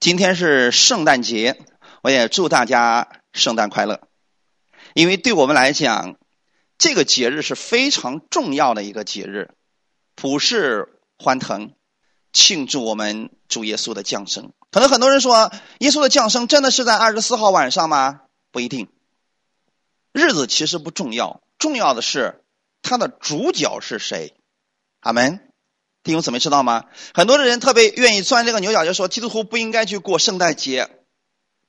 今天是圣诞节，我也祝大家圣诞快乐。因为对我们来讲，这个节日是非常重要的一个节日，普世欢腾，庆祝我们主耶稣的降生。可能很多人说，耶稣的降生真的是在二十四号晚上吗？不一定。日子其实不重要，重要的是他的主角是谁。阿门。弟兄姊妹知道吗？很多的人特别愿意钻这个牛角尖，说基督徒不应该去过圣诞节，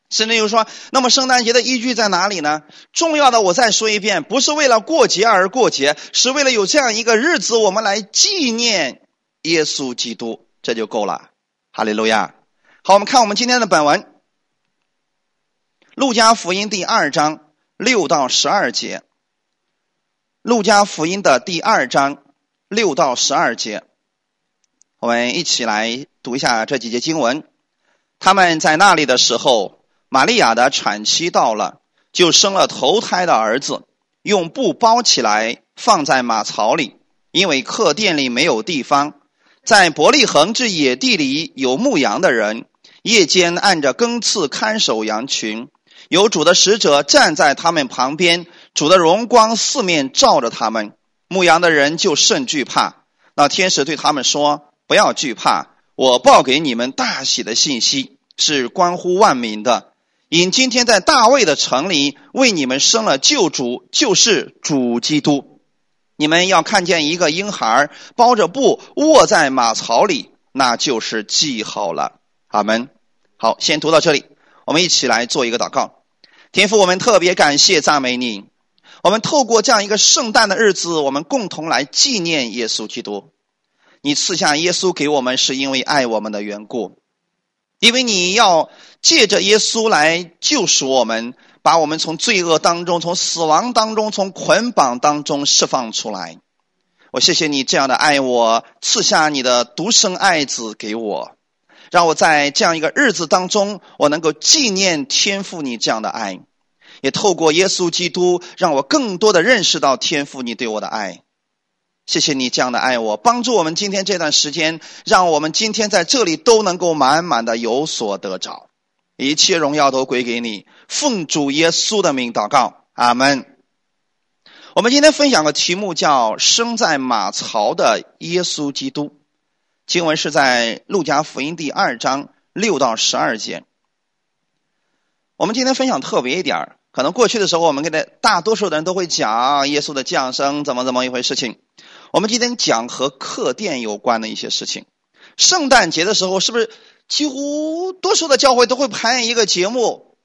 甚至又说，那么圣诞节的依据在哪里呢？重要的，我再说一遍，不是为了过节而过节，是为了有这样一个日子，我们来纪念耶稣基督，这就够了。哈利路亚。好，我们看我们今天的本文，《路加福音》第二章六到十二节，《路加福音》的第二章六到十二节。我们一起来读一下这几节经文。他们在那里的时候，玛利亚的产期到了，就生了头胎的儿子，用布包起来，放在马槽里，因为客店里没有地方。在伯利恒之野地里有牧羊的人，夜间按着更次看守羊群，有主的使者站在他们旁边，主的荣光四面照着他们，牧羊的人就甚惧怕。那天使对他们说。不要惧怕，我报给你们大喜的信息是关乎万民的。因今天在大卫的城里为你们生了救主，就是主基督。你们要看见一个婴孩包着布卧在马槽里，那就是记号了。阿门。好，先读到这里，我们一起来做一个祷告。天父，我们特别感谢赞美你。我们透过这样一个圣诞的日子，我们共同来纪念耶稣基督。你赐下耶稣给我们，是因为爱我们的缘故，因为你要借着耶稣来救赎我们，把我们从罪恶当中、从死亡当中、从捆绑当中释放出来。我谢谢你这样的爱我，赐下你的独生爱子给我，让我在这样一个日子当中，我能够纪念天父你这样的爱，也透过耶稣基督，让我更多的认识到天父你对我的爱。谢谢你这样的爱我，帮助我们今天这段时间，让我们今天在这里都能够满满的有所得着，一切荣耀都归给你。奉主耶稣的名祷告，阿门。我们今天分享的题目叫“生在马槽的耶稣基督”，经文是在路加福音第二章六到十二节。我们今天分享特别一点可能过去的时候我们跟大大多数的人都会讲耶稣的降生怎么怎么一回事情。我们今天讲和客店有关的一些事情。圣诞节的时候，是不是几乎多数的教会都会排演一个节目？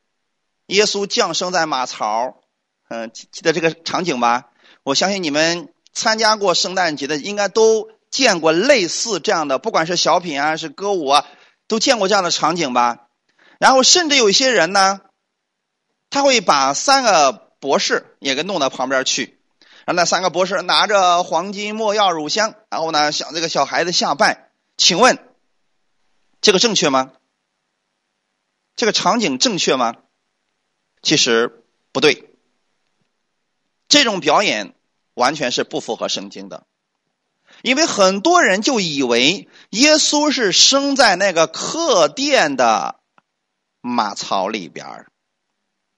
耶稣降生在马槽，嗯，记得这个场景吧？我相信你们参加过圣诞节的，应该都见过类似这样的，不管是小品啊，是歌舞啊，都见过这样的场景吧？然后甚至有一些人呢，他会把三个博士也给弄到旁边去。让那三个博士拿着黄金、没药、乳香，然后呢向这个小孩子下拜。请问，这个正确吗？这个场景正确吗？其实不对。这种表演完全是不符合圣经的，因为很多人就以为耶稣是生在那个客店的马槽里边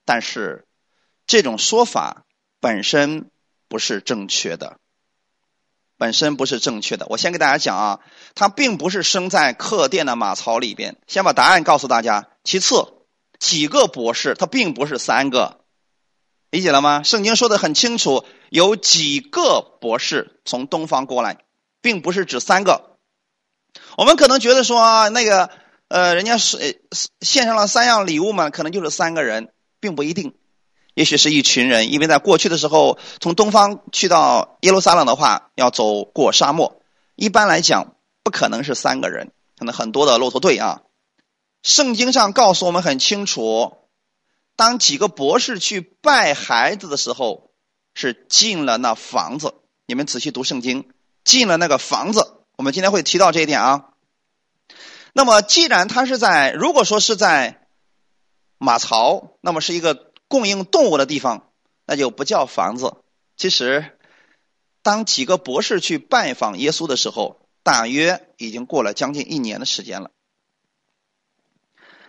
但是这种说法本身。不是正确的，本身不是正确的。我先给大家讲啊，他并不是生在客店的马槽里边。先把答案告诉大家。其次，几个博士，他并不是三个，理解了吗？圣经说的很清楚，有几个博士从东方过来，并不是指三个。我们可能觉得说那个呃，人家是献上了三样礼物嘛，可能就是三个人，并不一定。也许是一群人，因为在过去的时候，从东方去到耶路撒冷的话，要走过沙漠。一般来讲，不可能是三个人，可能很多的骆驼队啊。圣经上告诉我们很清楚，当几个博士去拜孩子的时候，是进了那房子。你们仔细读圣经，进了那个房子。我们今天会提到这一点啊。那么，既然他是在，如果说是在马槽，那么是一个。供应动物的地方，那就不叫房子。其实，当几个博士去拜访耶稣的时候，大约已经过了将近一年的时间了。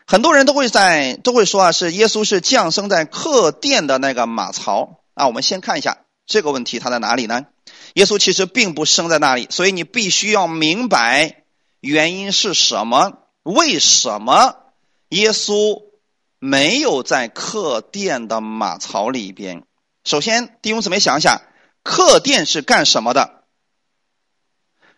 很多人都会在都会说啊，是耶稣是降生在客店的那个马槽啊。我们先看一下这个问题，它在哪里呢？耶稣其实并不生在那里，所以你必须要明白原因是什么？为什么耶稣没有在客店的马槽里边？首先，弟兄姊妹想想，客店是干什么的？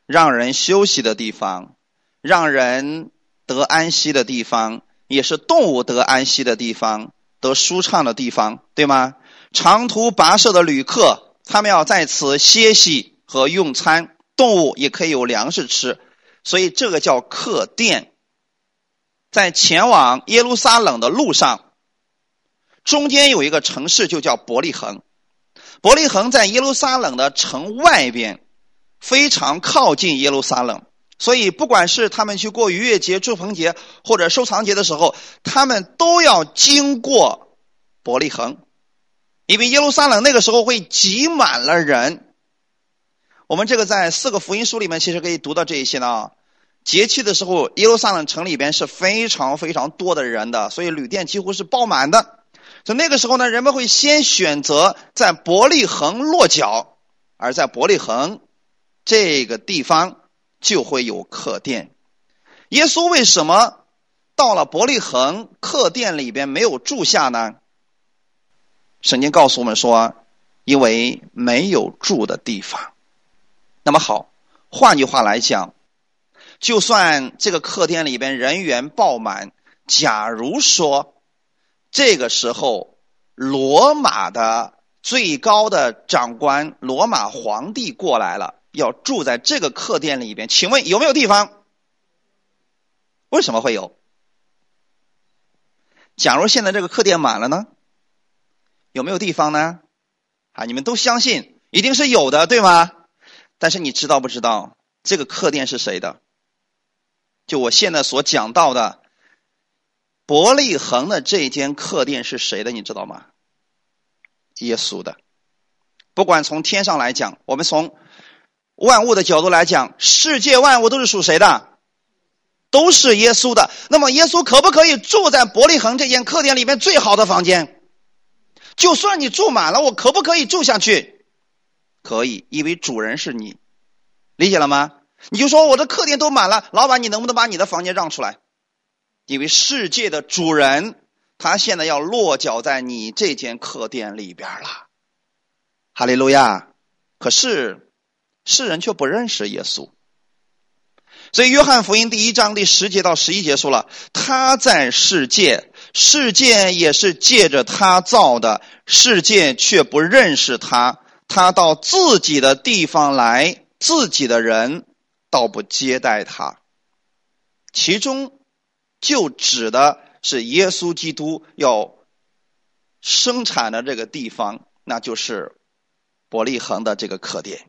让人休息的地方，让人得安息的地方，也是动物得安息的地方，得舒畅的地方，对吗？长途跋涉的旅客，他们要在此歇息和用餐，动物也可以有粮食吃，所以这个叫客店。在前往耶路撒冷的路上，中间有一个城市，就叫伯利恒。伯利恒在耶路撒冷的城外边。非常靠近耶路撒冷，所以不管是他们去过逾越节、祝棚节或者收藏节的时候，他们都要经过伯利恒，因为耶路撒冷那个时候会挤满了人。我们这个在四个福音书里面其实可以读到这一些呢。节气的时候，耶路撒冷城里边是非常非常多的人的，所以旅店几乎是爆满的。所以那个时候呢，人们会先选择在伯利恒落脚，而在伯利恒。这个地方就会有客店。耶稣为什么到了伯利恒客店里边没有住下呢？圣经告诉我们说，因为没有住的地方。那么好，换句话来讲，就算这个客店里边人员爆满，假如说这个时候罗马的最高的长官罗马皇帝过来了。要住在这个客店里边，请问有没有地方？为什么会有？假如现在这个客店满了呢？有没有地方呢？啊，你们都相信一定是有的，对吗？但是你知道不知道这个客店是谁的？就我现在所讲到的伯利恒的这间客店是谁的？你知道吗？耶稣的。不管从天上来讲，我们从。万物的角度来讲，世界万物都是属谁的？都是耶稣的。那么，耶稣可不可以住在伯利恒这间客店里面最好的房间？就算你住满了，我可不可以住下去？可以，因为主人是你，理解了吗？你就说我的客店都满了，老板，你能不能把你的房间让出来？因为世界的主人，他现在要落脚在你这间客店里边了。哈利路亚！可是。世人却不认识耶稣，所以约翰福音第一章第十节到十一节说了：“他在世界，世界也是借着他造的，世界却不认识他。他到自己的地方来，自己的人倒不接待他。其中就指的是耶稣基督要生产的这个地方，那就是伯利恒的这个客店。”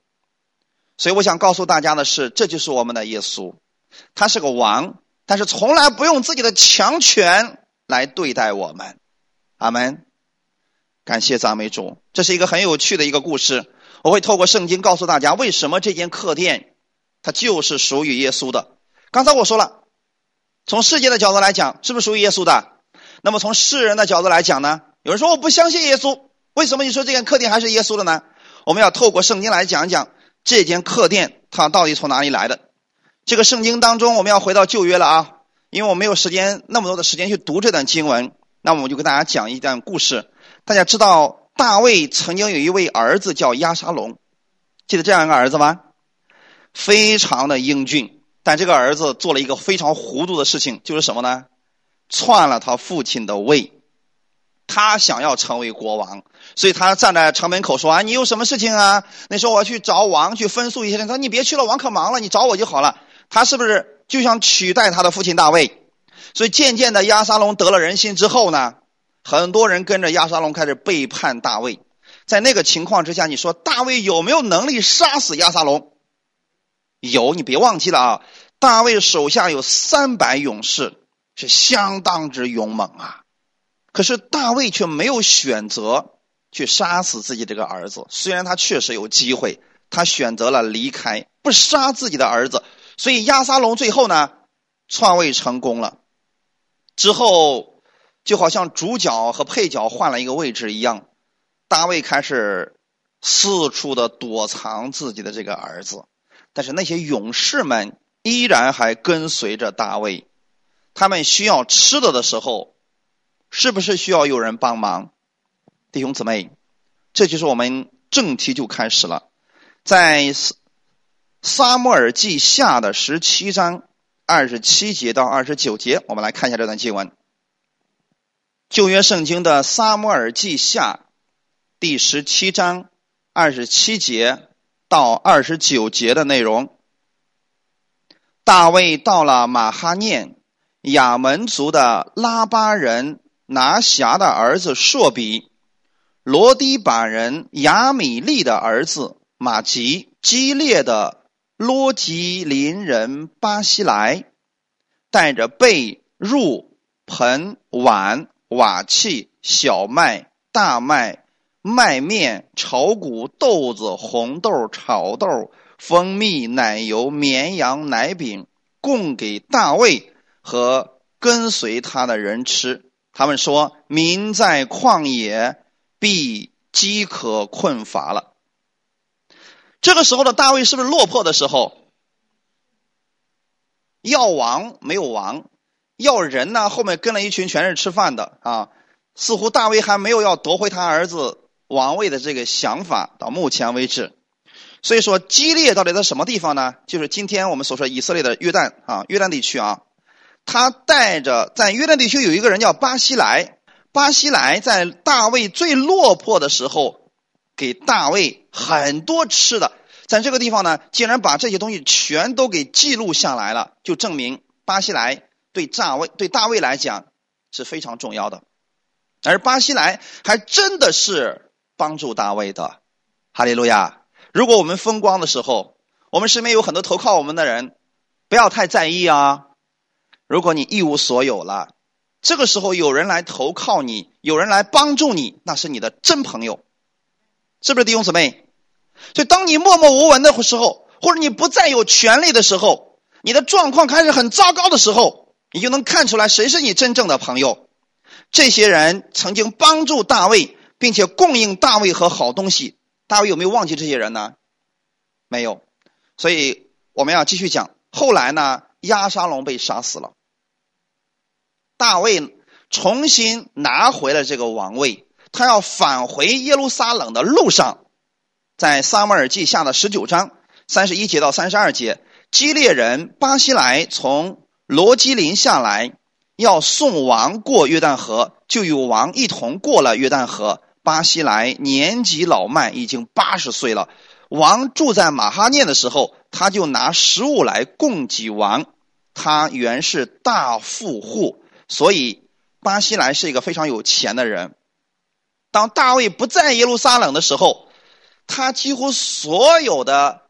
所以我想告诉大家的是，这就是我们的耶稣，他是个王，但是从来不用自己的强权来对待我们。阿门。感谢赞美主，这是一个很有趣的一个故事。我会透过圣经告诉大家，为什么这间客店它就是属于耶稣的。刚才我说了，从世界的角度来讲，是不是属于耶稣的？那么从世人的角度来讲呢？有人说我不相信耶稣，为什么你说这间客店还是耶稣的呢？我们要透过圣经来讲一讲。这间客店它到底从哪里来的？这个圣经当中，我们要回到旧约了啊，因为我没有时间那么多的时间去读这段经文，那么我就给大家讲一段故事。大家知道大卫曾经有一位儿子叫亚沙龙，记得这样一个儿子吗？非常的英俊，但这个儿子做了一个非常糊涂的事情，就是什么呢？篡了他父亲的位。他想要成为国王，所以他站在城门口说：“啊，你有什么事情啊？那时候我要去找王去分诉一些事。他说：“你别去了，王可忙了，你找我就好了。”他是不是就想取代他的父亲大卫？所以渐渐的，亚沙龙得了人心之后呢，很多人跟着亚沙龙开始背叛大卫。在那个情况之下，你说大卫有没有能力杀死亚沙龙？有，你别忘记了啊！大卫手下有三百勇士，是相当之勇猛啊。可是大卫却没有选择去杀死自己这个儿子，虽然他确实有机会，他选择了离开，不杀自己的儿子，所以亚撒龙最后呢篡位成功了。之后，就好像主角和配角换了一个位置一样，大卫开始四处的躲藏自己的这个儿子，但是那些勇士们依然还跟随着大卫。他们需要吃的的时候，是不是需要有人帮忙？弟兄姊妹，这就是我们正题就开始了，在撒撒母耳记下的十七章二十七节到二十九节，我们来看一下这段经文。旧约圣经的撒母耳记下第十七章二十七节到二十九节的内容。大卫到了马哈念。亚门族的拉巴人拿辖的儿子朔比，罗迪把人亚米利的儿子马吉，激烈的罗吉林人巴西来，带着被褥、盆、碗、瓦器、小麦、大麦、麦面、炒谷、豆子、红豆、炒豆、蜂蜜、奶油、绵羊奶饼，供给大卫。和跟随他的人吃，他们说：“民在旷野，必饥渴困乏了。”这个时候的大卫是不是落魄的时候？要王没有王，要人呢？后面跟了一群全是吃饭的啊！似乎大卫还没有要夺回他儿子王位的这个想法，到目前为止。所以说，激烈到底在什么地方呢？就是今天我们所说以色列的约旦啊，约旦地区啊。他带着在约旦地区有一个人叫巴西莱，巴西莱在大卫最落魄的时候，给大卫很多吃的，在这个地方呢，竟然把这些东西全都给记录下来了，就证明巴西莱对大卫对大卫来讲是非常重要的，而巴西莱还真的是帮助大卫的，哈利路亚！如果我们风光的时候，我们身边有很多投靠我们的人，不要太在意啊。如果你一无所有了，这个时候有人来投靠你，有人来帮助你，那是你的真朋友，是不是弟兄姊妹？所以当你默默无闻的时候，或者你不再有权利的时候，你的状况开始很糟糕的时候，你就能看出来谁是你真正的朋友。这些人曾经帮助大卫，并且供应大卫和好东西。大卫有没有忘记这些人呢？没有。所以我们要继续讲。后来呢，亚沙龙被杀死了。大卫重新拿回了这个王位，他要返回耶路撒冷的路上，在撒母耳记下的十九章三十一节到三十二节，基列人巴西莱从罗基林下来，要送王过约旦河，就与王一同过了约旦河。巴西莱年纪老迈，已经八十岁了。王住在马哈念的时候，他就拿食物来供给王。他原是大富户。所以，巴西莱是一个非常有钱的人。当大卫不在耶路撒冷的时候，他几乎所有的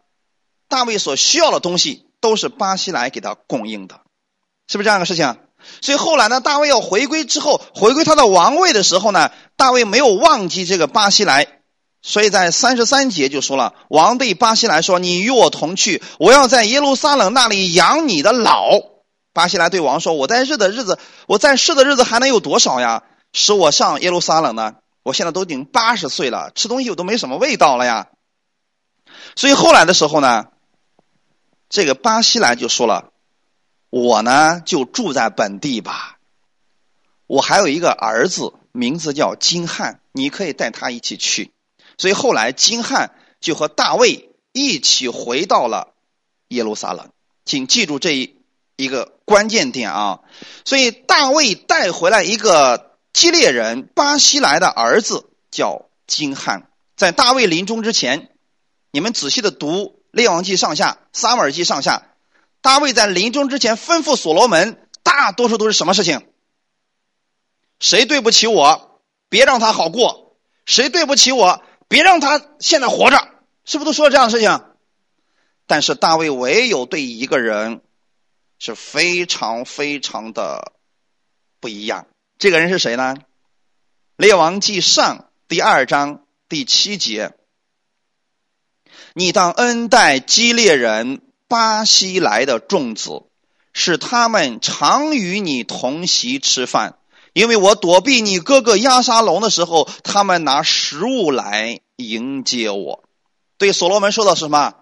大卫所需要的东西都是巴西莱给他供应的，是不是这样的事情？所以后来呢，大卫要回归之后，回归他的王位的时候呢，大卫没有忘记这个巴西莱，所以在三十三节就说了：“王对巴西莱说，你与我同去，我要在耶路撒冷那里养你的老。”巴西莱对王说：“我在世的日子，我在世的日子还能有多少呀？使我上耶路撒冷呢？我现在都已经八十岁了，吃东西我都没什么味道了呀。”所以后来的时候呢，这个巴西莱就说了：“我呢就住在本地吧。我还有一个儿子，名字叫金汉，你可以带他一起去。”所以后来金汉就和大卫一起回到了耶路撒冷。请记住这一。一个关键点啊，所以大卫带回来一个基列人巴西来的儿子叫金汉，在大卫临终之前，你们仔细的读《列王记》上下、《撒母耳记》上下，大卫在临终之前吩咐所罗门，大多数都是什么事情？谁对不起我，别让他好过；谁对不起我，别让他现在活着，是不是都说了这样的事情？但是大卫唯有对一个人。是非常非常的不一样。这个人是谁呢？《列王记上》第二章第七节：“你当恩待基列人巴西来的众子，是他们常与你同席吃饭。因为我躲避你哥哥亚沙龙的时候，他们拿食物来迎接我。对所罗门说的是什么？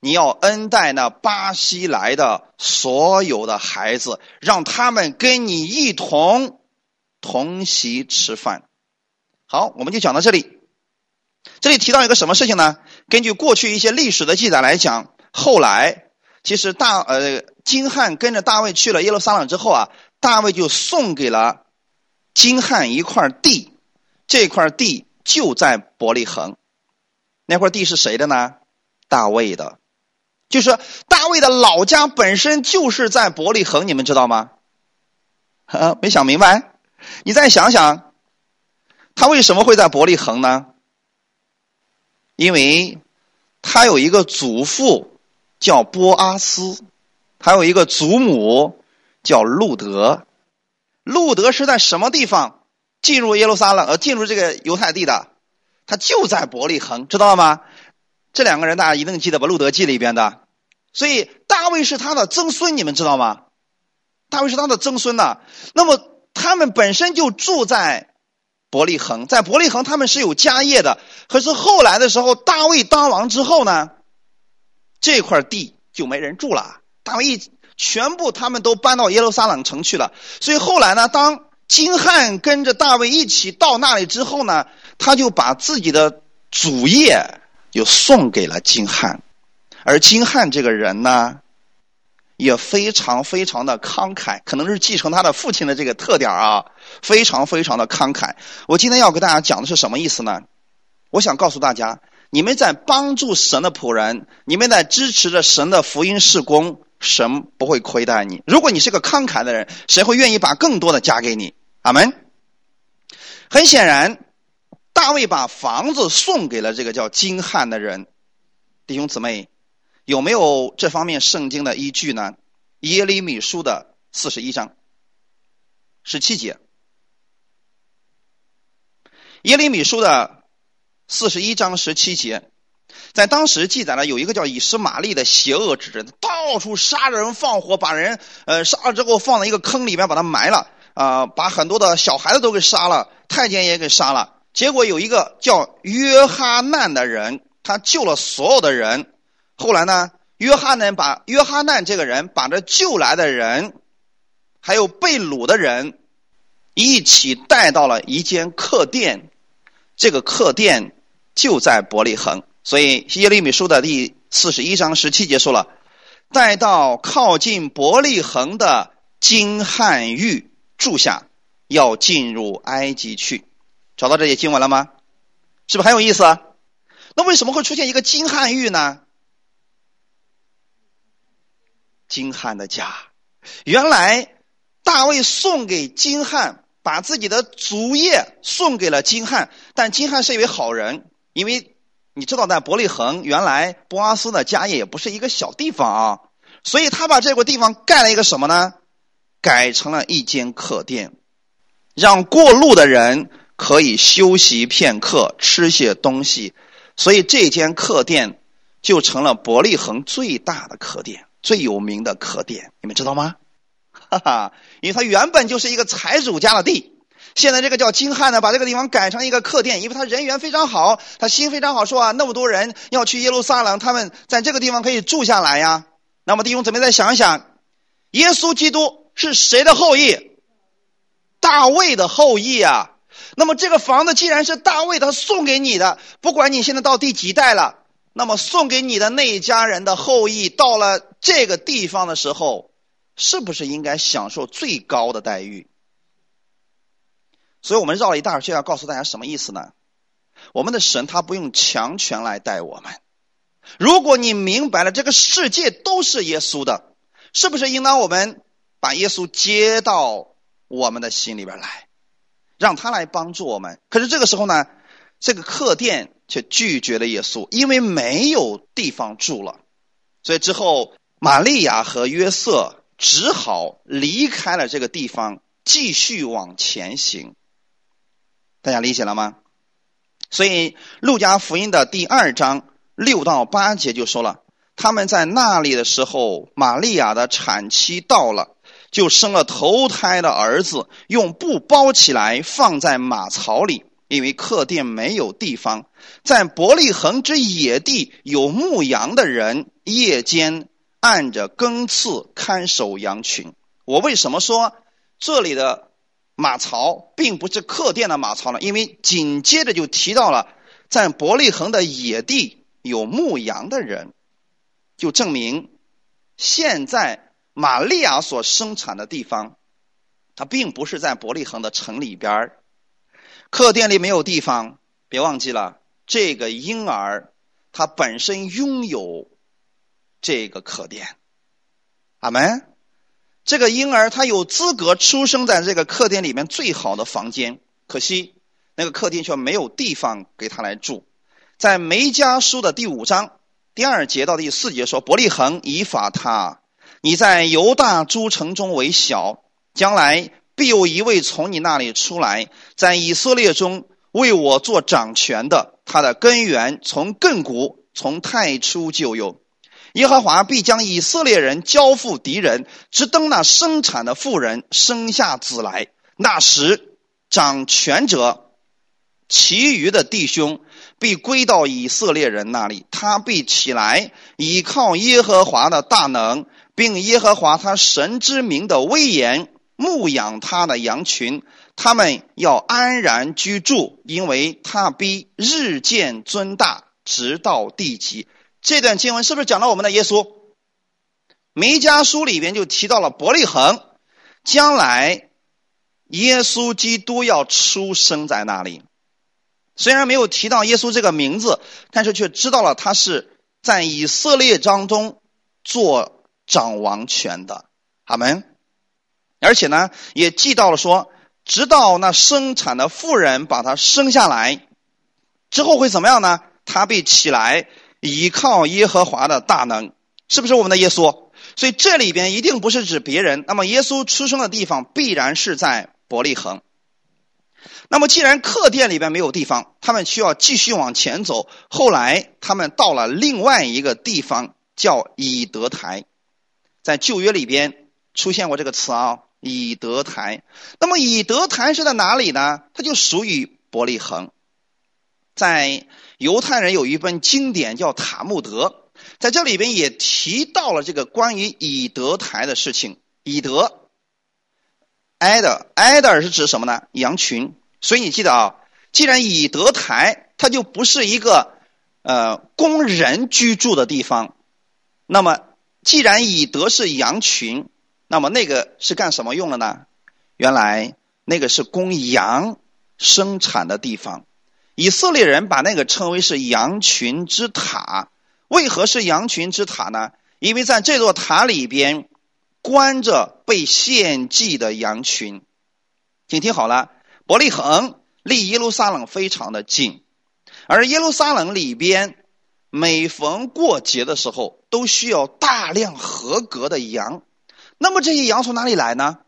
你要恩待那巴西来的所有的孩子，让他们跟你一同同席吃饭。好，我们就讲到这里。这里提到一个什么事情呢？根据过去一些历史的记载来讲，后来其实大呃金汉跟着大卫去了耶路撒冷之后啊，大卫就送给了。金汉一块地，这块地就在伯利恒，那块地是谁的呢？大卫的，就是大卫的老家本身就是在伯利恒，你们知道吗？啊，没想明白？你再想想，他为什么会在伯利恒呢？因为他有一个祖父叫波阿斯，还有一个祖母叫路德。路德是在什么地方进入耶路撒冷？呃，进入这个犹太地的，他就在伯利恒，知道了吗？这两个人大家一定记得吧？路德记里边的，所以大卫是他的曾孙，你们知道吗？大卫是他的曾孙呐。那么他们本身就住在伯利恒，在伯利恒他们是有家业的。可是后来的时候，大卫当王之后呢，这块地就没人住了。大卫。全部他们都搬到耶路撒冷城去了，所以后来呢，当金汉跟着大卫一起到那里之后呢，他就把自己的祖业又送给了金汉，而金汉这个人呢，也非常非常的慷慨，可能是继承他的父亲的这个特点啊，非常非常的慷慨。我今天要给大家讲的是什么意思呢？我想告诉大家，你们在帮助神的仆人，你们在支持着神的福音事工。神不会亏待你。如果你是个慷慨的人，谁会愿意把更多的加给你？阿门。很显然，大卫把房子送给了这个叫金汉的人。弟兄姊妹，有没有这方面圣经的依据呢？耶利米书的四十一章十七节。耶利米书的四十一章十七节。在当时记载了有一个叫以实玛利的邪恶之人，到处杀人放火，把人呃杀了之后放在一个坑里面把他埋了啊，把很多的小孩子都给杀了，太监也给杀了。结果有一个叫约哈难的人，他救了所有的人。后来呢，约哈难把约哈难这个人把这救来的人，还有被掳的人，一起带到了一间客店，这个客店就在伯利恒。所以耶利米书的第四十一章十七节说了：“带到靠近伯利恒的金汉玉住下，要进入埃及去。”找到这些经文了吗？是不是很有意思？那为什么会出现一个金汉玉呢？金汉的家，原来大卫送给金汉，把自己的族业送给了金汉，但金汉是一位好人，因为。你知道，在伯利恒原来波阿斯的家业也不是一个小地方啊，所以他把这个地方盖了一个什么呢？改成了一间客店，让过路的人可以休息片刻，吃些东西。所以这间客店就成了伯利恒最大的客店，最有名的客店。你们知道吗？哈哈，因为他原本就是一个财主家的地。现在这个叫金汉呢，把这个地方改成一个客店，因为他人缘非常好，他心非常好，说啊，那么多人要去耶路撒冷，他们在这个地方可以住下来呀。那么弟兄姊妹再想一想，耶稣基督是谁的后裔？大卫的后裔啊。那么这个房子既然是大卫他送给你的，不管你现在到第几代了，那么送给你的那一家人的后裔到了这个地方的时候，是不是应该享受最高的待遇？所以我们绕了一大圈，要告诉大家什么意思呢？我们的神他不用强权来带我们。如果你明白了这个世界都是耶稣的，是不是应当我们把耶稣接到我们的心里边来，让他来帮助我们？可是这个时候呢，这个客店却拒绝了耶稣，因为没有地方住了。所以之后，玛利亚和约瑟只好离开了这个地方，继续往前行。大家理解了吗？所以《路加福音》的第二章六到八节就说了，他们在那里的时候，玛利亚的产期到了，就生了头胎的儿子，用布包起来，放在马槽里，因为客店没有地方。在伯利恒之野地有牧羊的人，夜间按着更次看守羊群。我为什么说这里的马槽并不是客店的马槽呢？因为紧接着就提到了在伯利恒的野地有牧羊的人。就证明，现在玛利亚所生产的地方，它并不是在伯利恒的城里边客店里没有地方。别忘记了，这个婴儿他本身拥有这个客店。阿门。这个婴儿他有资格出生在这个客厅里面最好的房间，可惜那个客厅却没有地方给他来住。在梅家书的第五章。第二节到第四节说：“伯利恒以法他，你在犹大诸城中为小，将来必有一位从你那里出来，在以色列中为我做掌权的。他的根源从亘古，从太初就有。耶和华必将以色列人交付敌人，直等那生产的妇人生下子来。那时，掌权者，其余的弟兄。”必归到以色列人那里，他必起来，倚靠耶和华的大能，并耶和华他神之名的威严，牧养他的羊群。他们要安然居住，因为他必日渐尊大，直到地极。这段经文是不是讲到我们的耶稣？弥迦书里边就提到了伯利恒，将来耶稣基督要出生在那里。虽然没有提到耶稣这个名字，但是却知道了他是在以色列当中做掌王权的，阿门。而且呢，也记到了说，直到那生产的妇人把他生下来之后会怎么样呢？他被起来倚靠耶和华的大能，是不是我们的耶稣？所以这里边一定不是指别人。那么耶稣出生的地方必然是在伯利恒。那么，既然客店里边没有地方，他们需要继续往前走。后来，他们到了另外一个地方，叫以德台，在旧约里边出现过这个词啊，以德台。那么，以德台是在哪里呢？它就属于伯利恒。在犹太人有一本经典叫《塔木德》，在这里边也提到了这个关于以德台的事情。以德，埃德，埃德尔是指什么呢？羊群。所以你记得啊，既然以德台它就不是一个呃工人居住的地方，那么既然以德是羊群，那么那个是干什么用的呢？原来那个是供羊生产的地方。以色列人把那个称为是羊群之塔。为何是羊群之塔呢？因为在这座塔里边关着被献祭的羊群。请听好了。伯利恒离耶路撒冷非常的近，而耶路撒冷里边每逢过节的时候都需要大量合格的羊，那么这些羊从哪里来呢？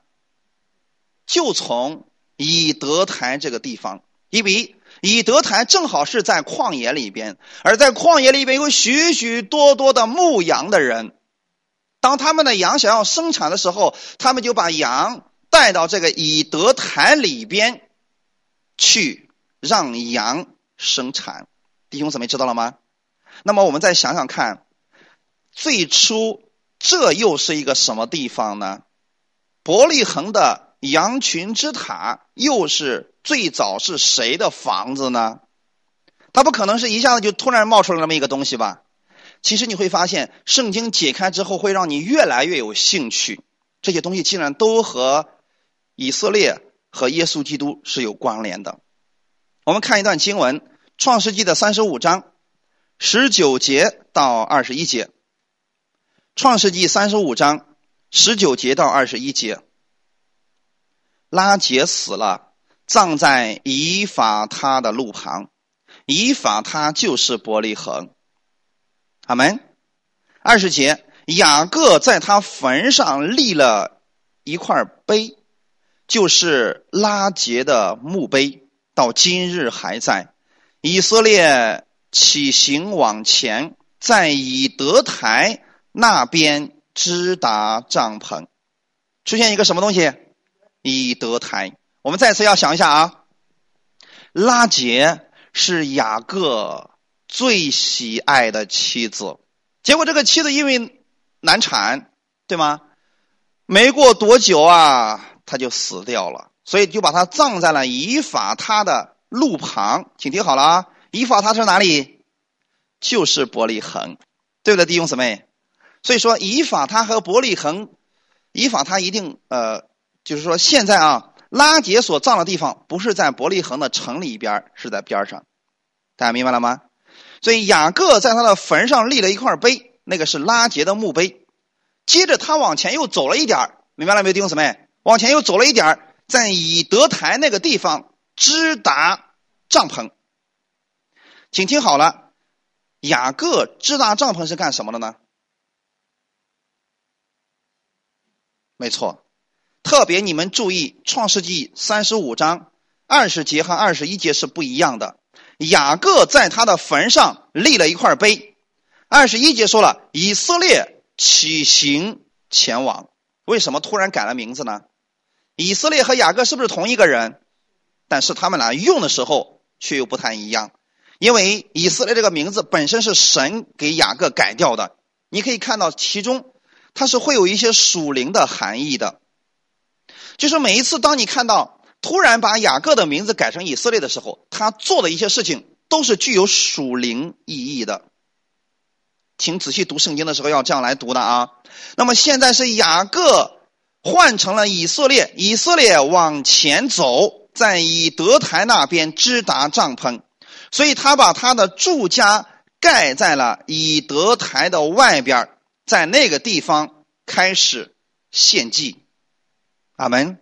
就从以德台这个地方，因为以德台正好是在旷野里边，而在旷野里边有许许多多的牧羊的人，当他们的羊想要生产的时候，他们就把羊带到这个以德台里边。去让羊生产，弟兄姊妹知道了吗？那么我们再想想看，最初这又是一个什么地方呢？伯利恒的羊群之塔又是最早是谁的房子呢？它不可能是一下子就突然冒出来那么一个东西吧？其实你会发现，圣经解开之后会让你越来越有兴趣。这些东西竟然都和以色列。和耶稣基督是有关联的。我们看一段经文，《创世纪》的三十五章十九节到二十一节，《创世纪》三十五章十九节到二十一节。拉杰死了，葬在以法他的路旁。以法他就是伯利恒。阿门。二十节，雅各在他坟上立了一块碑。就是拉杰的墓碑，到今日还在。以色列起行往前，在以德台那边支搭帐篷。出现一个什么东西？以德台。我们再次要想一下啊，拉杰是雅各最喜爱的妻子，结果这个妻子因为难产，对吗？没过多久啊，他就死掉了，所以就把他葬在了以法他的路旁。请听好了啊，以法他是哪里？就是伯利恒，对不对，弟兄姊妹？所以说以法他和伯利恒，以法他一定呃，就是说现在啊，拉杰所葬的地方不是在伯利恒的城里边，是在边上，大家明白了吗？所以雅各在他的坟上立了一块碑，那个是拉杰的墓碑。接着他往前又走了一点明白了没有，弟兄姊妹？往前又走了一点在以德台那个地方支达帐篷。请听好了。雅各支达帐篷是干什么的呢？没错，特别你们注意，《创世纪三十五章二十节和二十一节是不一样的。雅各在他的坟上立了一块碑，二十一节说了以色列起行前往。为什么突然改了名字呢？以色列和雅各是不是同一个人？但是他们俩用的时候却又不太一样。因为以色列这个名字本身是神给雅各改掉的，你可以看到其中它是会有一些属灵的含义的。就是每一次当你看到突然把雅各的名字改成以色列的时候，他做的一些事情都是具有属灵意义的。请仔细读圣经的时候要这样来读的啊。那么现在是雅各换成了以色列，以色列往前走，在以德台那边支搭帐篷。所以他把他的住家盖在了以德台的外边，在那个地方开始献祭。阿门。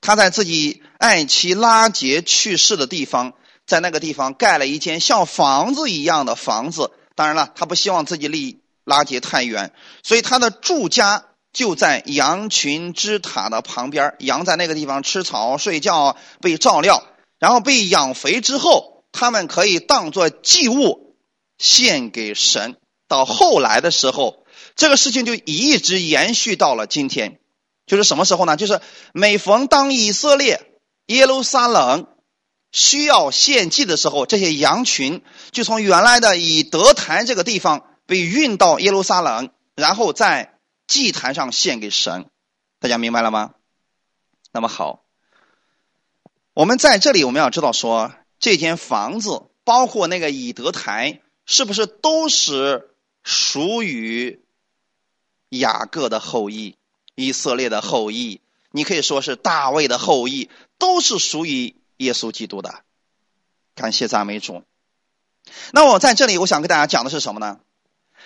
他在自己爱妻拉杰去世的地方，在那个地方盖了一间像房子一样的房子。当然了，他不希望自己离拉杰太远，所以他的住家就在羊群之塔的旁边。羊在那个地方吃草、睡觉、被照料，然后被养肥之后。他们可以当做祭物献给神。到后来的时候，这个事情就一直延续到了今天。就是什么时候呢？就是每逢当以色列耶路撒冷需要献祭的时候，这些羊群就从原来的以德坛这个地方被运到耶路撒冷，然后在祭坛上献给神。大家明白了吗？那么好，我们在这里我们要知道说。这间房子，包括那个以德台，是不是都是属于雅各的后裔、以色列的后裔？你可以说是大卫的后裔，都是属于耶稣基督的。感谢赞美主。那我在这里，我想跟大家讲的是什么呢？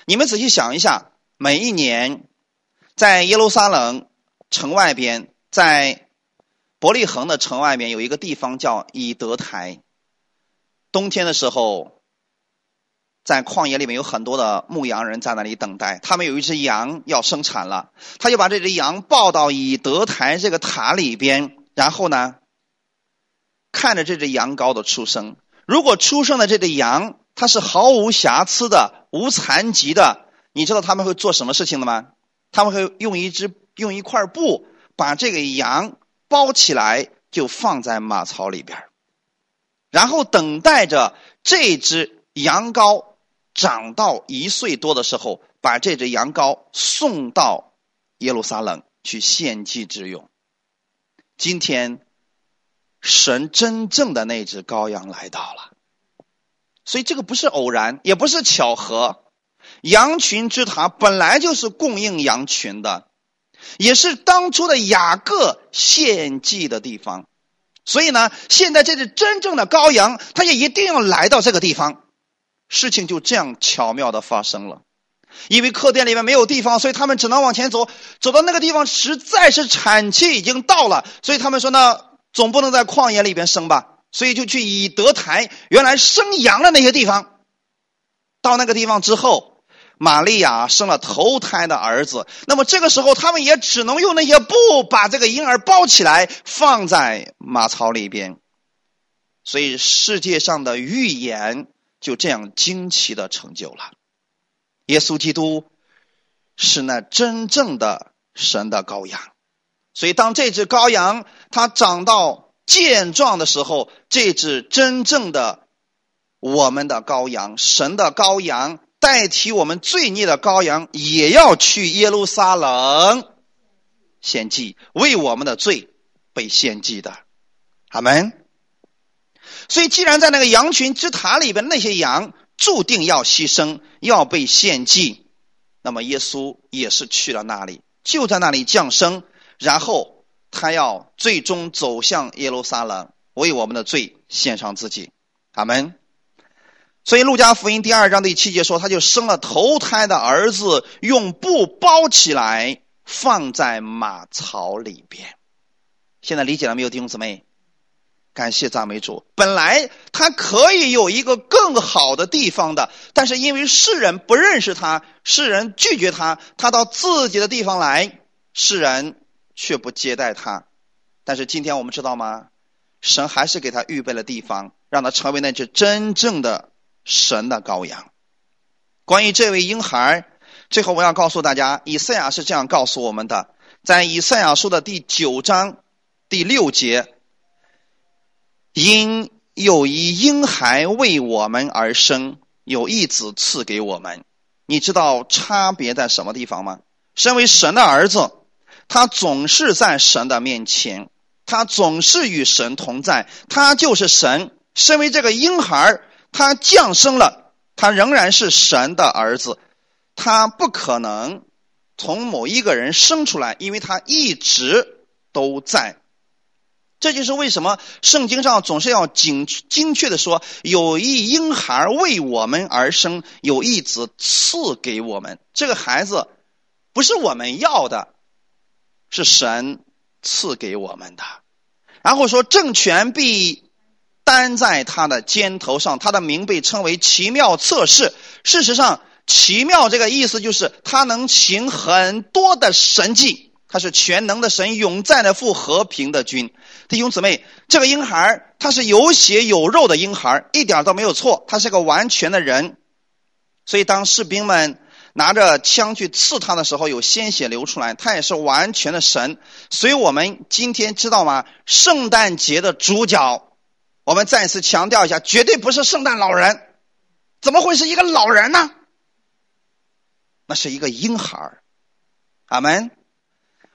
你们仔细想一下，每一年在耶路撒冷城外边，在伯利恒的城外边，有一个地方叫以德台。冬天的时候，在旷野里面有很多的牧羊人在那里等待。他们有一只羊要生产了，他就把这只羊抱到以德台这个塔里边，然后呢，看着这只羊羔的出生。如果出生的这只羊它是毫无瑕疵的、无残疾的，你知道他们会做什么事情的吗？他们会用一只用一块布把这个羊包起来，就放在马槽里边。然后等待着这只羊羔长到一岁多的时候，把这只羊羔送到耶路撒冷去献祭之用。今天，神真正的那只羔羊来到了，所以这个不是偶然，也不是巧合。羊群之塔本来就是供应羊群的，也是当初的雅各献祭的地方。所以呢，现在这只真正的羔羊，他也一定要来到这个地方，事情就这样巧妙的发生了。因为客店里面没有地方，所以他们只能往前走，走到那个地方实在是产期已经到了，所以他们说呢，总不能在旷野里边生吧，所以就去以德台原来生羊的那些地方，到那个地方之后。玛利亚生了头胎的儿子，那么这个时候他们也只能用那些布把这个婴儿包起来，放在马槽里边。所以世界上的预言就这样惊奇的成就了。耶稣基督是那真正的神的羔羊。所以，当这只羔羊它长到健壮的时候，这只真正的我们的羔羊，神的羔羊，代替我们罪孽的羔羊，也要去耶路撒冷献祭，为我们的罪被献祭的。阿门。所以，既然在那个羊群之塔里边，那些羊注定要牺牲，要被献祭，那么耶稣也是去了那里，就在那里降生。然后他要最终走向耶路撒冷，为我们的罪献上自己。阿门。所以路加福音第二章第七节说，他就生了头胎的儿子，用布包起来，放在马槽里边。现在理解了没有，弟兄姊妹？感谢赞美主。本来他可以有一个更好的地方的，但是因为世人不认识他，世人拒绝他，他到自己的地方来，世人。却不接待他，但是今天我们知道吗？神还是给他预备了地方，让他成为那只真正的神的羔羊。关于这位婴孩，最后我要告诉大家，以赛亚是这样告诉我们的：在以赛亚书的第九章第六节，因有一婴孩为我们而生，有一子赐给我们。你知道差别在什么地方吗？身为神的儿子。他总是在神的面前，他总是与神同在，他就是神。身为这个婴孩，他降生了，他仍然是神的儿子，他不可能从某一个人生出来，因为他一直都在。这就是为什么圣经上总是要精精确的说，有一婴孩为我们而生，有一子赐给我们。这个孩子不是我们要的。是神赐给我们的，然后说政权必担在他的肩头上，他的名被称为奇妙测试。事实上，奇妙这个意思就是他能行很多的神迹，他是全能的神，永在的父，和平的君。弟兄姊妹，这个婴孩他是有血有肉的婴孩，一点都没有错，他是个完全的人。所以当士兵们。拿着枪去刺他的时候，有鲜血流出来，他也是完全的神。所以我们今天知道吗？圣诞节的主角，我们再次强调一下，绝对不是圣诞老人，怎么会是一个老人呢？那是一个婴孩儿阿门。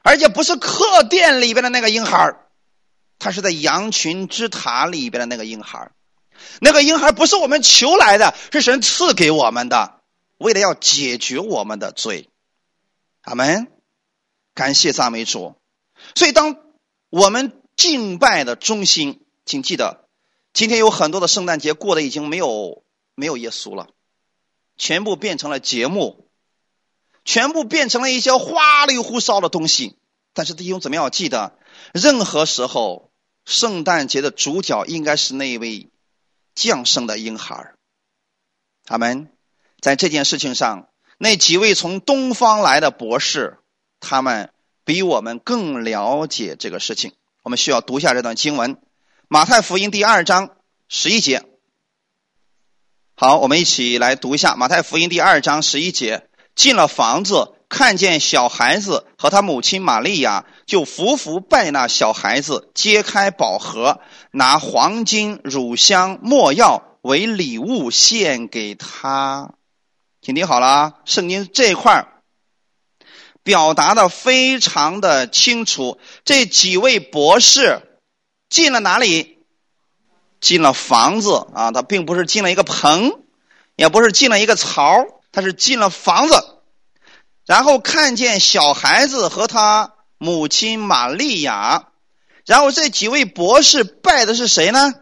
而且不是客店里边的那个婴孩儿他是在羊群之塔里边的那个婴孩那个婴孩不是我们求来的，是神赐给我们的。为了要解决我们的罪，阿门，感谢赞美主。所以，当我们敬拜的中心，请记得，今天有很多的圣诞节过得已经没有没有耶稣了，全部变成了节目，全部变成了一些花里胡哨的东西。但是弟兄怎么样记得，任何时候，圣诞节的主角应该是那位降生的婴孩他们。在这件事情上，那几位从东方来的博士，他们比我们更了解这个事情。我们需要读一下这段经文，《马太福音》第二章十一节。好，我们一起来读一下《马太福音》第二章十一节。进了房子，看见小孩子和他母亲玛利亚，就服服拜那小孩子，揭开宝盒，拿黄金、乳香、墨药为礼物献给他。请听好了啊，圣经这一块表达的非常的清楚。这几位博士进了哪里？进了房子啊，他并不是进了一个棚，也不是进了一个槽，他是进了房子，然后看见小孩子和他母亲玛利亚，然后这几位博士拜的是谁呢？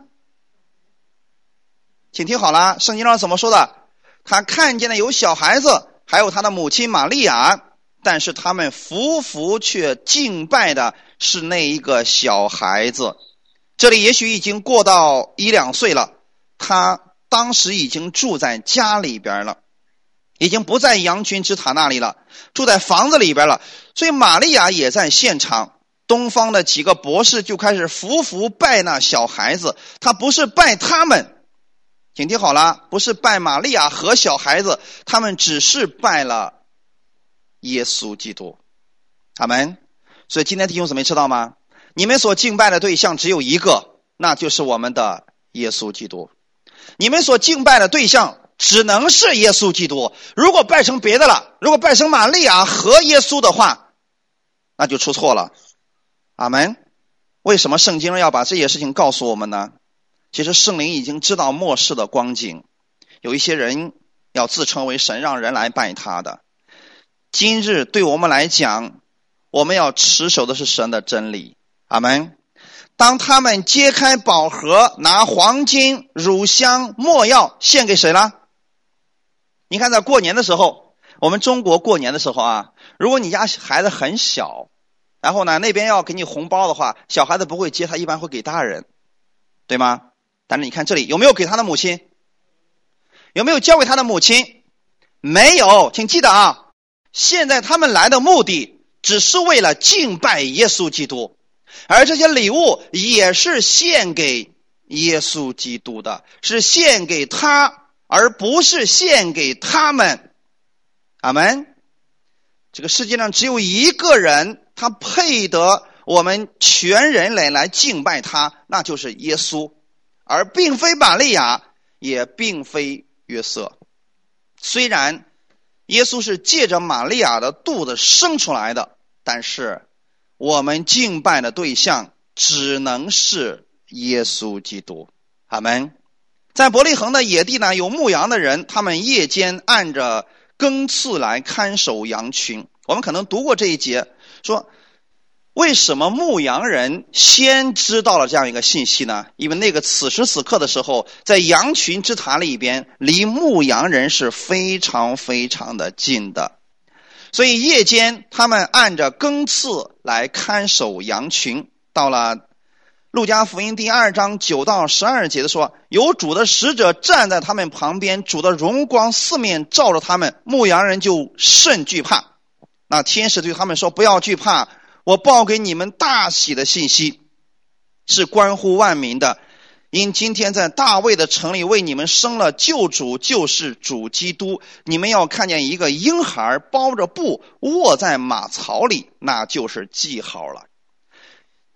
请听好了，圣经上怎么说的？他看见了有小孩子，还有他的母亲玛利亚，但是他们服服却敬拜的是那一个小孩子。这里也许已经过到一两岁了，他当时已经住在家里边了，已经不在羊群之塔那里了，住在房子里边了。所以玛利亚也在现场。东方的几个博士就开始服服拜那小孩子，他不是拜他们。请听好了，不是拜玛利亚和小孩子，他们只是拜了耶稣基督。他们。所以今天弟兄姊妹知道吗？你们所敬拜的对象只有一个，那就是我们的耶稣基督。你们所敬拜的对象只能是耶稣基督。如果拜成别的了，如果拜成玛利亚和耶稣的话，那就出错了。阿门。为什么圣经要把这些事情告诉我们呢？其实圣灵已经知道末世的光景，有一些人要自称为神，让人来拜他的。今日对我们来讲，我们要持守的是神的真理。阿门。当他们揭开宝盒，拿黄金、乳香、没药献给谁了？你看，在过年的时候，我们中国过年的时候啊，如果你家孩子很小。然后呢，那边要给你红包的话，小孩子不会接，他一般会给大人，对吗？但是你看这里有没有给他的母亲？有没有交给他的母亲？没有，请记得啊！现在他们来的目的只是为了敬拜耶稣基督，而这些礼物也是献给耶稣基督的，是献给他，而不是献给他们。阿门。这个世界上只有一个人。他配得我们全人类来敬拜他，那就是耶稣，而并非玛利亚，也并非约瑟。虽然耶稣是借着玛利亚的肚子生出来的，但是我们敬拜的对象只能是耶稣基督。阿门。在伯利恒的野地呢，有牧羊的人，他们夜间按着更次来看守羊群。我们可能读过这一节。说，为什么牧羊人先知道了这样一个信息呢？因为那个此时此刻的时候，在羊群之塔里边，离牧羊人是非常非常的近的，所以夜间他们按着更次来看守羊群。到了路加福音第二章九到十二节的说，有主的使者站在他们旁边，主的荣光四面照着他们，牧羊人就甚惧怕。那天使对他们说：“不要惧怕，我报给你们大喜的信息，是关乎万民的。因今天在大卫的城里为你们生了救主，就是主基督。你们要看见一个婴孩包着布卧在马槽里，那就是记号了。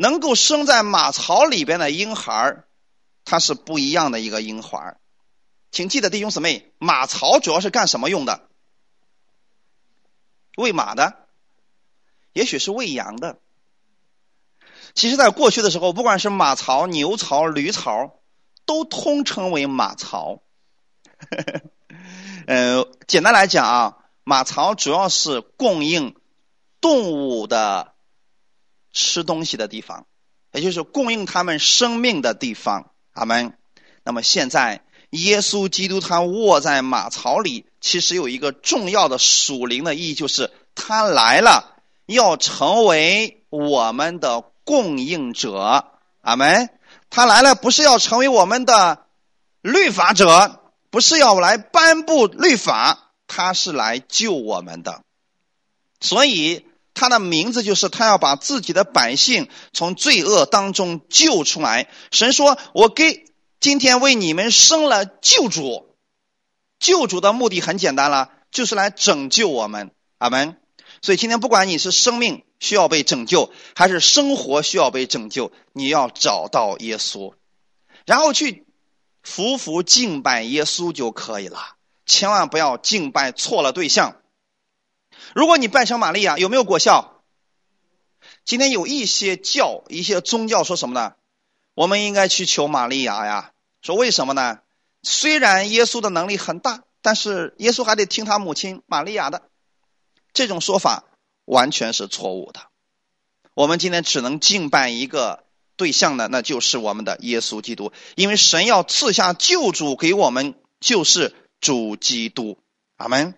能够生在马槽里边的婴孩儿，他是不一样的一个婴孩儿。请记得弟兄姊妹，马槽主要是干什么用的？”喂马的，也许是喂羊的。其实，在过去的时候，不管是马槽、牛槽、驴槽，都通称为马槽。呃，简单来讲啊，马槽主要是供应动物的吃东西的地方，也就是供应他们生命的地方。阿门。那么现在。耶稣基督他卧在马槽里，其实有一个重要的属灵的意义，就是他来了，要成为我们的供应者。阿门。他来了，不是要成为我们的律法者，不是要来颁布律法，他是来救我们的。所以他的名字就是他要把自己的百姓从罪恶当中救出来。神说：“我给。”今天为你们生了救主，救主的目的很简单了，就是来拯救我们，阿门。所以今天不管你是生命需要被拯救，还是生活需要被拯救，你要找到耶稣，然后去服服敬拜耶稣就可以了。千万不要敬拜错了对象。如果你拜成玛利亚，有没有果效？今天有一些教、一些宗教说什么呢？我们应该去求玛利亚呀。说为什么呢？虽然耶稣的能力很大，但是耶稣还得听他母亲玛利亚的。这种说法完全是错误的。我们今天只能敬拜一个对象呢，那就是我们的耶稣基督。因为神要赐下救主给我们，就是主基督。阿门。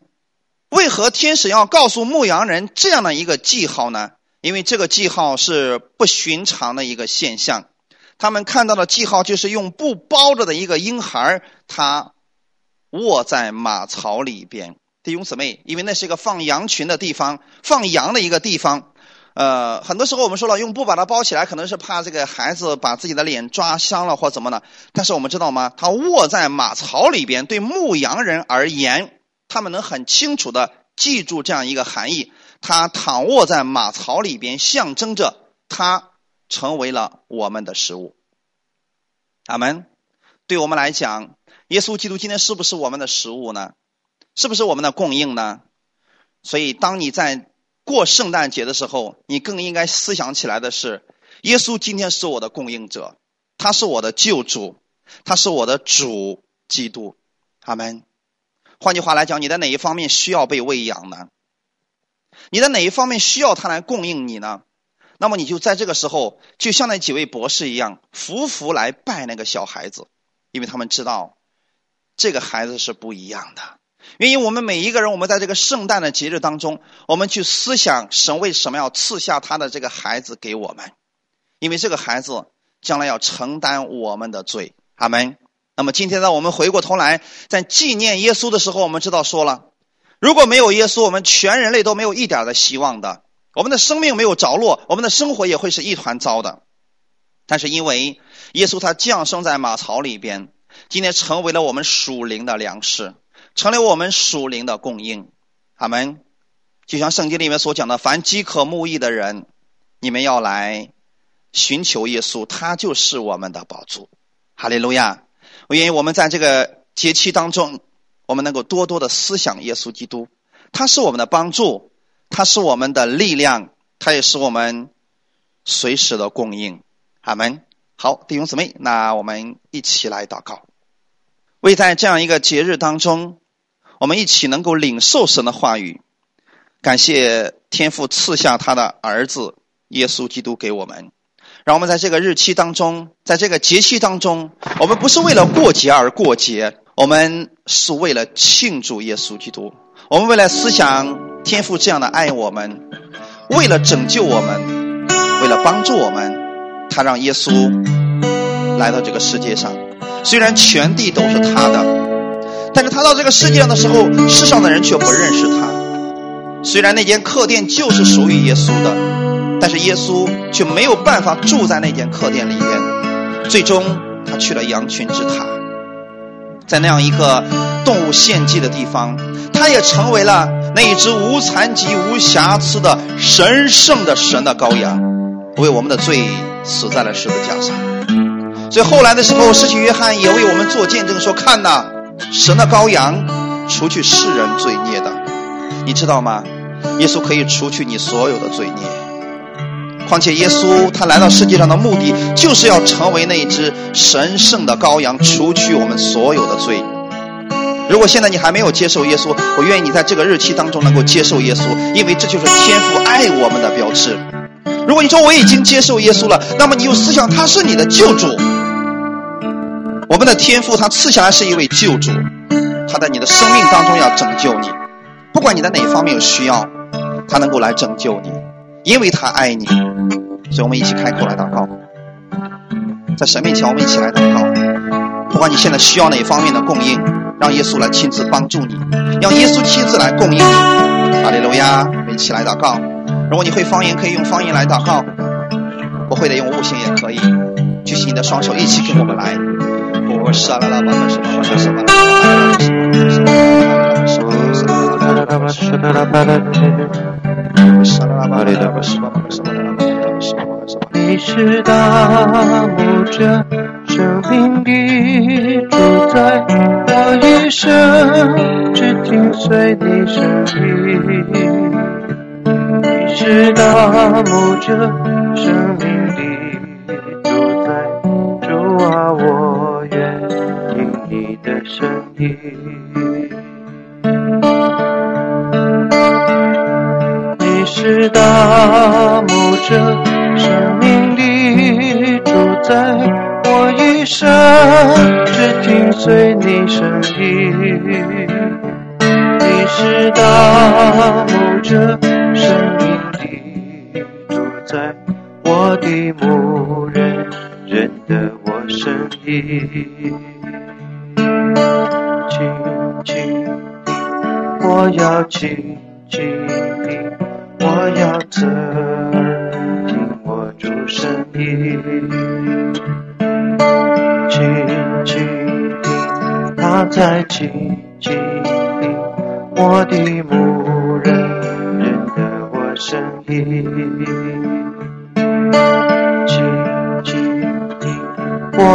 为何天使要告诉牧羊人这样的一个记号呢？因为这个记号是不寻常的一个现象。他们看到的记号就是用布包着的一个婴孩，他卧在马槽里边。弟兄姊妹，因为那是一个放羊群的地方，放羊的一个地方，呃，很多时候我们说了，用布把它包起来，可能是怕这个孩子把自己的脸抓伤了或怎么的。但是我们知道吗？他卧在马槽里边，对牧羊人而言，他们能很清楚的记住这样一个含义：他躺卧在马槽里边，象征着他成为了我们的食物。阿门。对我们来讲，耶稣基督今天是不是我们的食物呢？是不是我们的供应呢？所以，当你在过圣诞节的时候，你更应该思想起来的是，耶稣今天是我的供应者，他是我的救主，他是我的主基督。阿门。换句话来讲，你在哪一方面需要被喂养呢？你在哪一方面需要他来供应你呢？那么你就在这个时候，就像那几位博士一样，服服来拜那个小孩子，因为他们知道这个孩子是不一样的。因为我们每一个人，我们在这个圣诞的节日当中，我们去思想神为什么要赐下他的这个孩子给我们，因为这个孩子将来要承担我们的罪。阿门。那么今天呢，我们回过头来在纪念耶稣的时候，我们知道说了，如果没有耶稣，我们全人类都没有一点的希望的，我们的生命没有着落，我们的生活也会是一团糟的。但是因为耶稣他降生在马槽里边，今天成为了我们属灵的粮食。成了我们属灵的供应，阿门就像圣经里面所讲的，凡饥渴慕义的人，你们要来寻求耶稣，他就是我们的宝珠。哈利路亚！我愿意我们在这个节期当中，我们能够多多的思想耶稣基督，他是我们的帮助，他是我们的力量，他也是我们随时的供应。阿门。好，弟兄姊妹，那我们一起来祷告，为在这样一个节日当中。我们一起能够领受神的话语，感谢天父赐下他的儿子耶稣基督给我们。让我们在这个日期当中，在这个节气当中，我们不是为了过节而过节，我们是为了庆祝耶稣基督。我们为了思想天父这样的爱我们，为了拯救我们，为了帮助我们，他让耶稣来到这个世界上。虽然全地都是他的。但是他到这个世界上的时候，世上的人却不认识他。虽然那间客店就是属于耶稣的，但是耶稣却没有办法住在那间客店里边。最终，他去了羊群之塔，在那样一个动物献祭的地方，他也成为了那一只无残疾、无瑕疵的神圣的神的羔羊，为我们的罪死在了十字架上。所以后来的时候，施洗约翰也为我们做见证说：“看呐。”神的羔羊，除去世人罪孽的，你知道吗？耶稣可以除去你所有的罪孽。况且耶稣他来到世界上的目的，就是要成为那只神圣的羔羊，除去我们所有的罪。如果现在你还没有接受耶稣，我愿意你在这个日期当中能够接受耶稣，因为这就是天父爱我们的标志。如果你说我已经接受耶稣了，那么你有思想他是你的救主。我们的天赋，他赐下来是一位救主，他在你的生命当中要拯救你，不管你在哪方面有需要，他能够来拯救你，因为他爱你。所以我们一起开口来祷告，在神面前我们一起来祷告，不管你现在需要哪方面的供应，让耶稣来亲自帮助你，让耶稣亲自来供应你。阿利路亚，我们一起来祷告。如果你会方言，可以用方言来祷告；不会的，用悟性也可以。举起你的双手，一起跟我们来。我沙拉拉巴什么什么什么，你是大牧者，生命的主宰，我一生只听随你声音。你是大牧者，生命的主宰，主啊我愿听。你的声音，是大牧者，生命的主宰，我一生只听随你声音。你是大牧者，生命的主宰，我的牧人认得我声音。轻轻，我要亲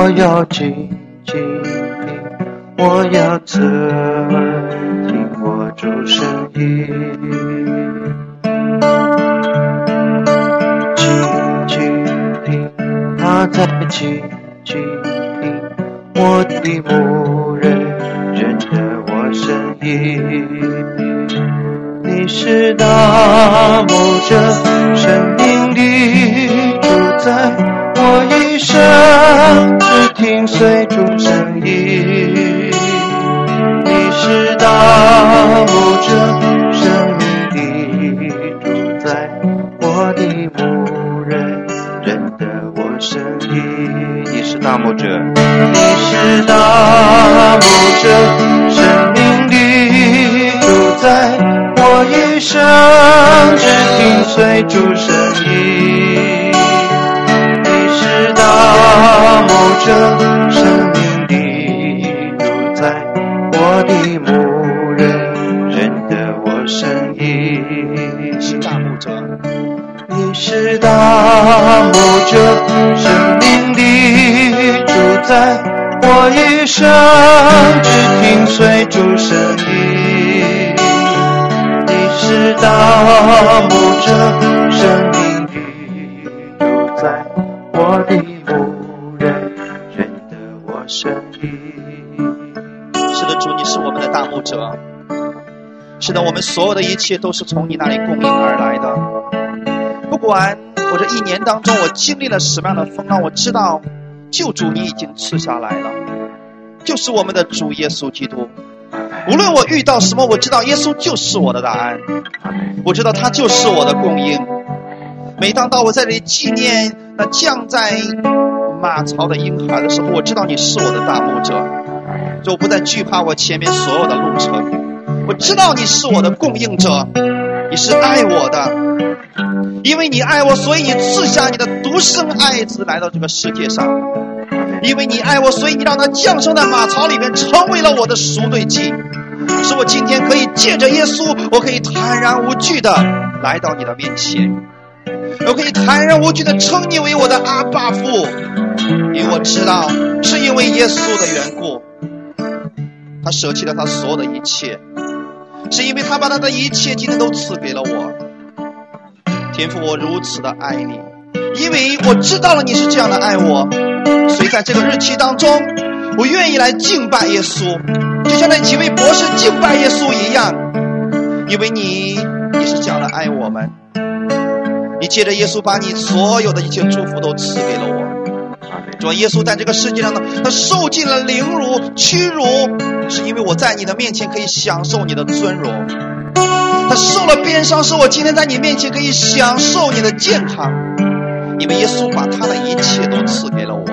我要静静听，我要侧耳听我主声音，静静听他在静静听我的牧人认得我声音。你是大牧者，生命里主宰，我一生只听随主声音。你是大牧者，生命的主宰，我的牧人认得我声音。你是大牧者，你是大牧者，生命的主宰。我一生只听随主声音，你是大牧者，生是大牧者，生命的主宰，我一生只听随主声音。你是大牧者，生命的主宰，我的牧人认得我声音。是的，主，你是我们的大牧者。是的，我们所有的一切都是从你那里供应而来。管我这一年当中我经历了什么样的风浪，我知道救主你已经赐下来了，就是我们的主耶稣基督。无论我遇到什么，我知道耶稣就是我的答案，我知道他就是我的供应。每当到我在这里纪念那降在马槽的婴孩的时候，我知道你是我的大牧者，就不再惧怕我前面所有的路程。我知道你是我的供应者，你是爱我的，因为你爱我，所以你赐下你的独生爱子来到这个世界上。因为你爱我，所以你让他降生在马槽里面，成为了我的赎罪祭，使我今天可以借着耶稣，我可以坦然无惧的来到你的面前，我可以坦然无惧的称你为我的阿爸父，因为我知道是因为耶稣的缘故，他舍弃了他所有的一切，是因为他把他的一切今天都赐给了我。天父，我如此的爱你，因为我知道了你是这样的爱我。所以在这个日期当中，我愿意来敬拜耶稣，就像那几位博士敬拜耶稣一样，因为你你是这样的爱我们，你借着耶稣把你所有的一切祝福都赐给了我。主耶稣在这个世界上呢，他受尽了凌辱、屈辱，是因为我在你的面前可以享受你的尊荣；他受了鞭伤，是我今天在你面前可以享受你的健康。因为耶稣把他的一切都赐给了我，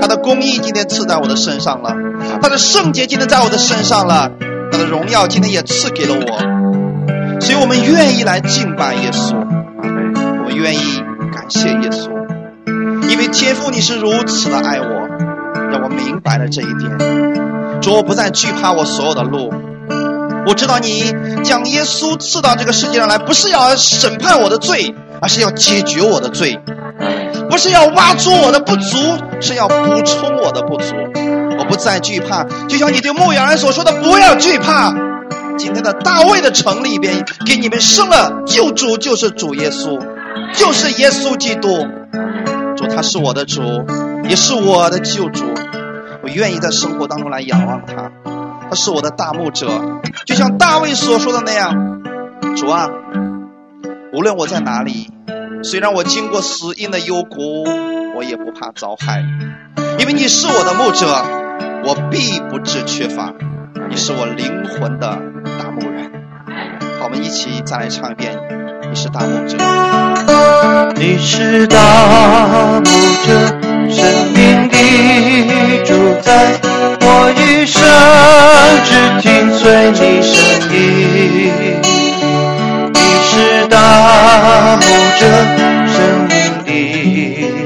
他的公义今天赐在我的身上了，他的圣洁今天在我的身上了，他的荣耀今天也赐给了我，所以我们愿意来敬拜耶稣，我们愿意感谢耶稣，天父你是如此的爱我，让我明白了这一点，主我不再惧怕我所有的路，我知道你将耶稣赐到这个世界上来，不是要审判我的罪。而是要解决我的罪，不是要挖出我的不足，是要补充我的不足。我不再惧怕，就像你对牧羊人所说的：“不要惧怕。”今天的大卫的城里边，给你们生了救主，就是主耶稣，就是耶稣基督。主他是我的主，也是我的救主。我愿意在生活当中来仰望他，他是我的大牧者，就像大卫所说的那样：“主啊。”无论我在哪里，虽然我经过死荫的幽谷，我也不怕遭害，因为你是我的牧者，我必不致缺乏。你是我灵魂的大牧人。好，我们一起再来唱一遍：你是大牧者，你是大牧者，生命的主宰，我一生只听随你声音。你是大牧者，生命的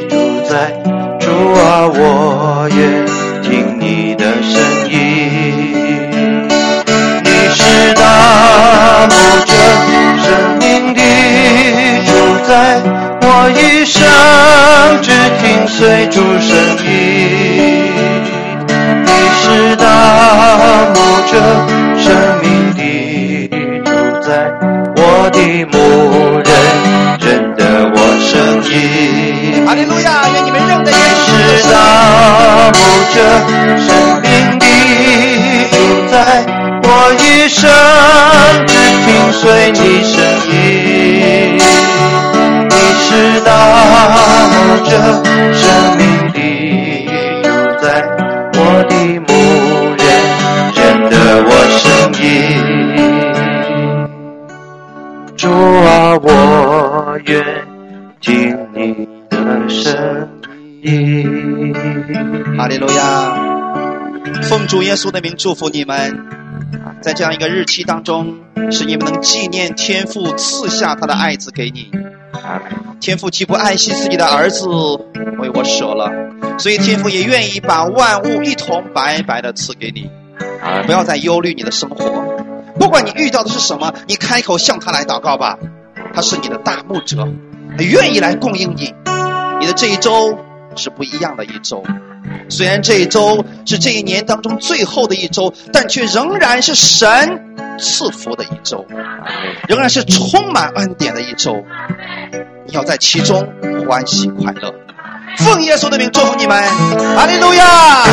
主宰，主啊，我愿听你的声音。你是大牧者，生我一生只听随主声音。你是大牧者，生命的主宰，我的牧人认得我声音。哈利路亚！愿你们认得耶是。大牧者，生命的主宰，我一生只听随你声音。大牧者，生命的主宰，我的牧人认得我声音。主啊，我愿听你的声音。哈利路亚！奉主耶稣的名祝福你们，在这样一个日期当中，使你们能纪念天父赐下他的爱子给你。天父既不爱惜自己的儿子，为我舍了，所以天父也愿意把万物一同白白的赐给你。不要再忧虑你的生活，不管你遇到的是什么，你开口向他来祷告吧。他是你的大牧者，他愿意来供应你。你的这一周是不一样的一周，虽然这一周是这一年当中最后的一周，但却仍然是神赐福的一周，仍然是充满恩典的一周。你要在其中欢喜快乐。奉耶稣的名祝福你们，阿利路亚。